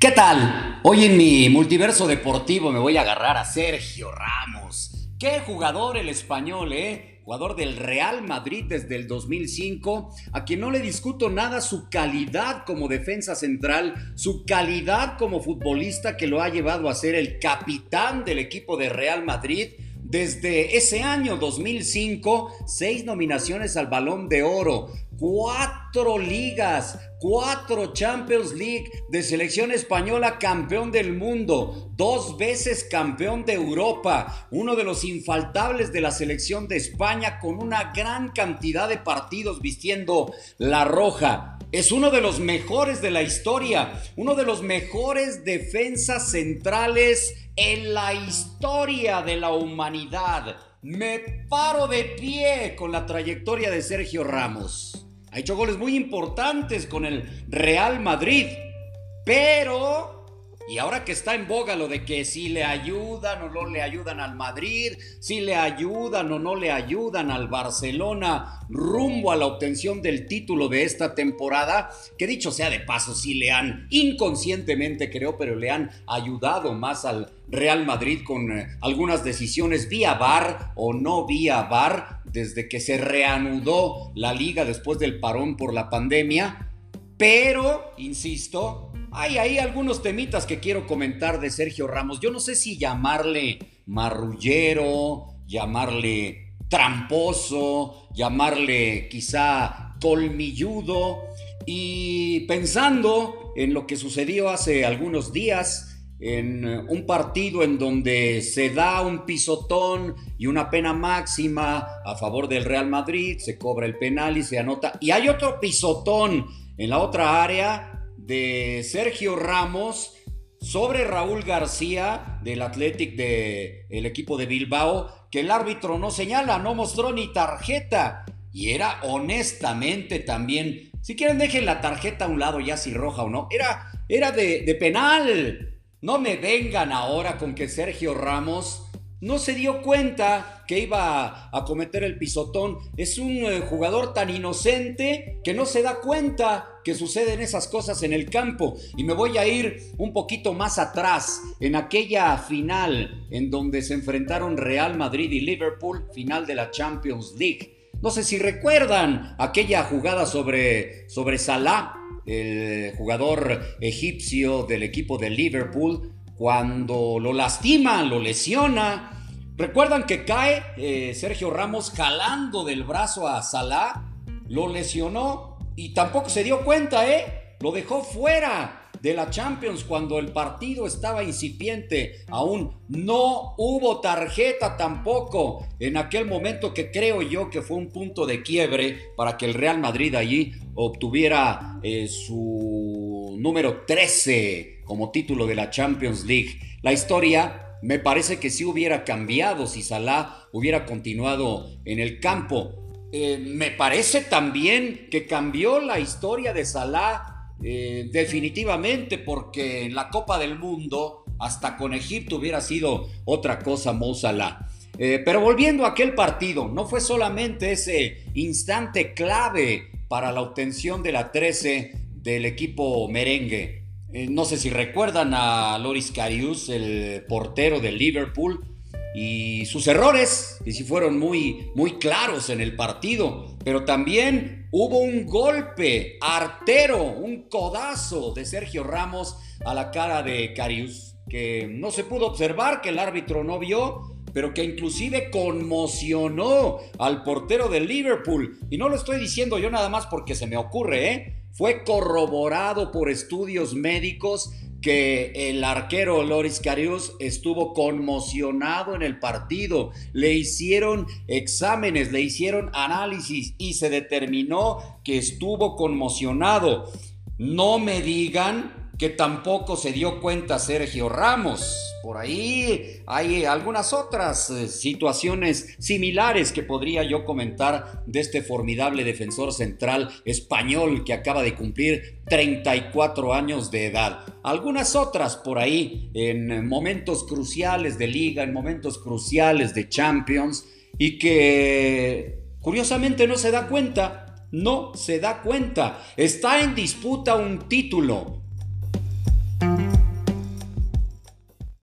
¿Qué tal? Hoy en mi multiverso deportivo me voy a agarrar a Sergio Ramos. Qué jugador el español, ¿eh? Jugador del Real Madrid desde el 2005, a quien no le discuto nada su calidad como defensa central, su calidad como futbolista que lo ha llevado a ser el capitán del equipo de Real Madrid desde ese año 2005, seis nominaciones al balón de oro, cuatro ligas, cuatro Champions League de selección española campeón del mundo, dos veces campeón de Europa, uno de los infaltables de la selección de España con una gran cantidad de partidos vistiendo la roja. Es uno de los mejores de la historia, uno de los mejores defensas centrales en la historia de la humanidad. Me paro de pie con la trayectoria de Sergio Ramos. Ha hecho goles muy importantes con el Real Madrid. Pero y ahora que está en boga lo de que si le ayudan o no le ayudan al Madrid, si le ayudan o no le ayudan al Barcelona rumbo a la obtención del título de esta temporada, que dicho sea de paso, sí le han inconscientemente creo, pero le han ayudado más al Real Madrid con eh, algunas decisiones vía VAR o no vía VAR desde que se reanudó la liga después del parón por la pandemia. Pero, insisto, hay ahí algunos temitas que quiero comentar de Sergio Ramos. Yo no sé si llamarle marrullero, llamarle tramposo, llamarle quizá colmilludo. Y pensando en lo que sucedió hace algunos días, en un partido en donde se da un pisotón y una pena máxima a favor del Real Madrid, se cobra el penal y se anota. Y hay otro pisotón en la otra área de Sergio Ramos sobre Raúl García del Athletic del equipo de Bilbao, que el árbitro no señala, no mostró ni tarjeta. Y era honestamente también, si quieren dejen la tarjeta a un lado ya si roja o no, era, era de penal. No me vengan ahora con que Sergio Ramos no se dio cuenta que iba a cometer el pisotón. Es un eh, jugador tan inocente que no se da cuenta que suceden esas cosas en el campo. Y me voy a ir un poquito más atrás, en aquella final en donde se enfrentaron Real Madrid y Liverpool, final de la Champions League. No sé si recuerdan aquella jugada sobre, sobre Salah, el jugador egipcio del equipo de Liverpool, cuando lo lastima, lo lesiona. Recuerdan que cae eh, Sergio Ramos jalando del brazo a Salah, lo lesionó y tampoco se dio cuenta, ¿eh? Lo dejó fuera de la Champions cuando el partido estaba incipiente. Aún no hubo tarjeta tampoco en aquel momento que creo yo que fue un punto de quiebre para que el Real Madrid allí obtuviera eh, su número 13 como título de la Champions League. La historia me parece que sí hubiera cambiado si Salah hubiera continuado en el campo. Eh, me parece también que cambió la historia de Salah eh, definitivamente porque en la Copa del Mundo hasta con Egipto hubiera sido otra cosa Mo Salah. Eh, pero volviendo a aquel partido, no fue solamente ese instante clave para la obtención de la 13 del equipo merengue. Eh, no sé si recuerdan a Loris Karius, el portero del Liverpool, y sus errores, que sí fueron muy, muy claros en el partido, pero también hubo un golpe artero, un codazo de Sergio Ramos a la cara de Karius, que no se pudo observar, que el árbitro no vio, pero que inclusive conmocionó al portero del Liverpool. Y no lo estoy diciendo yo nada más porque se me ocurre, ¿eh? Fue corroborado por estudios médicos que el arquero Loris Karius estuvo conmocionado en el partido. Le hicieron exámenes, le hicieron análisis y se determinó que estuvo conmocionado. No me digan que tampoco se dio cuenta Sergio Ramos. Por ahí hay algunas otras eh, situaciones similares que podría yo comentar de este formidable defensor central español que acaba de cumplir 34 años de edad. Algunas otras por ahí en momentos cruciales de liga, en momentos cruciales de Champions y que curiosamente no se da cuenta, no se da cuenta. Está en disputa un título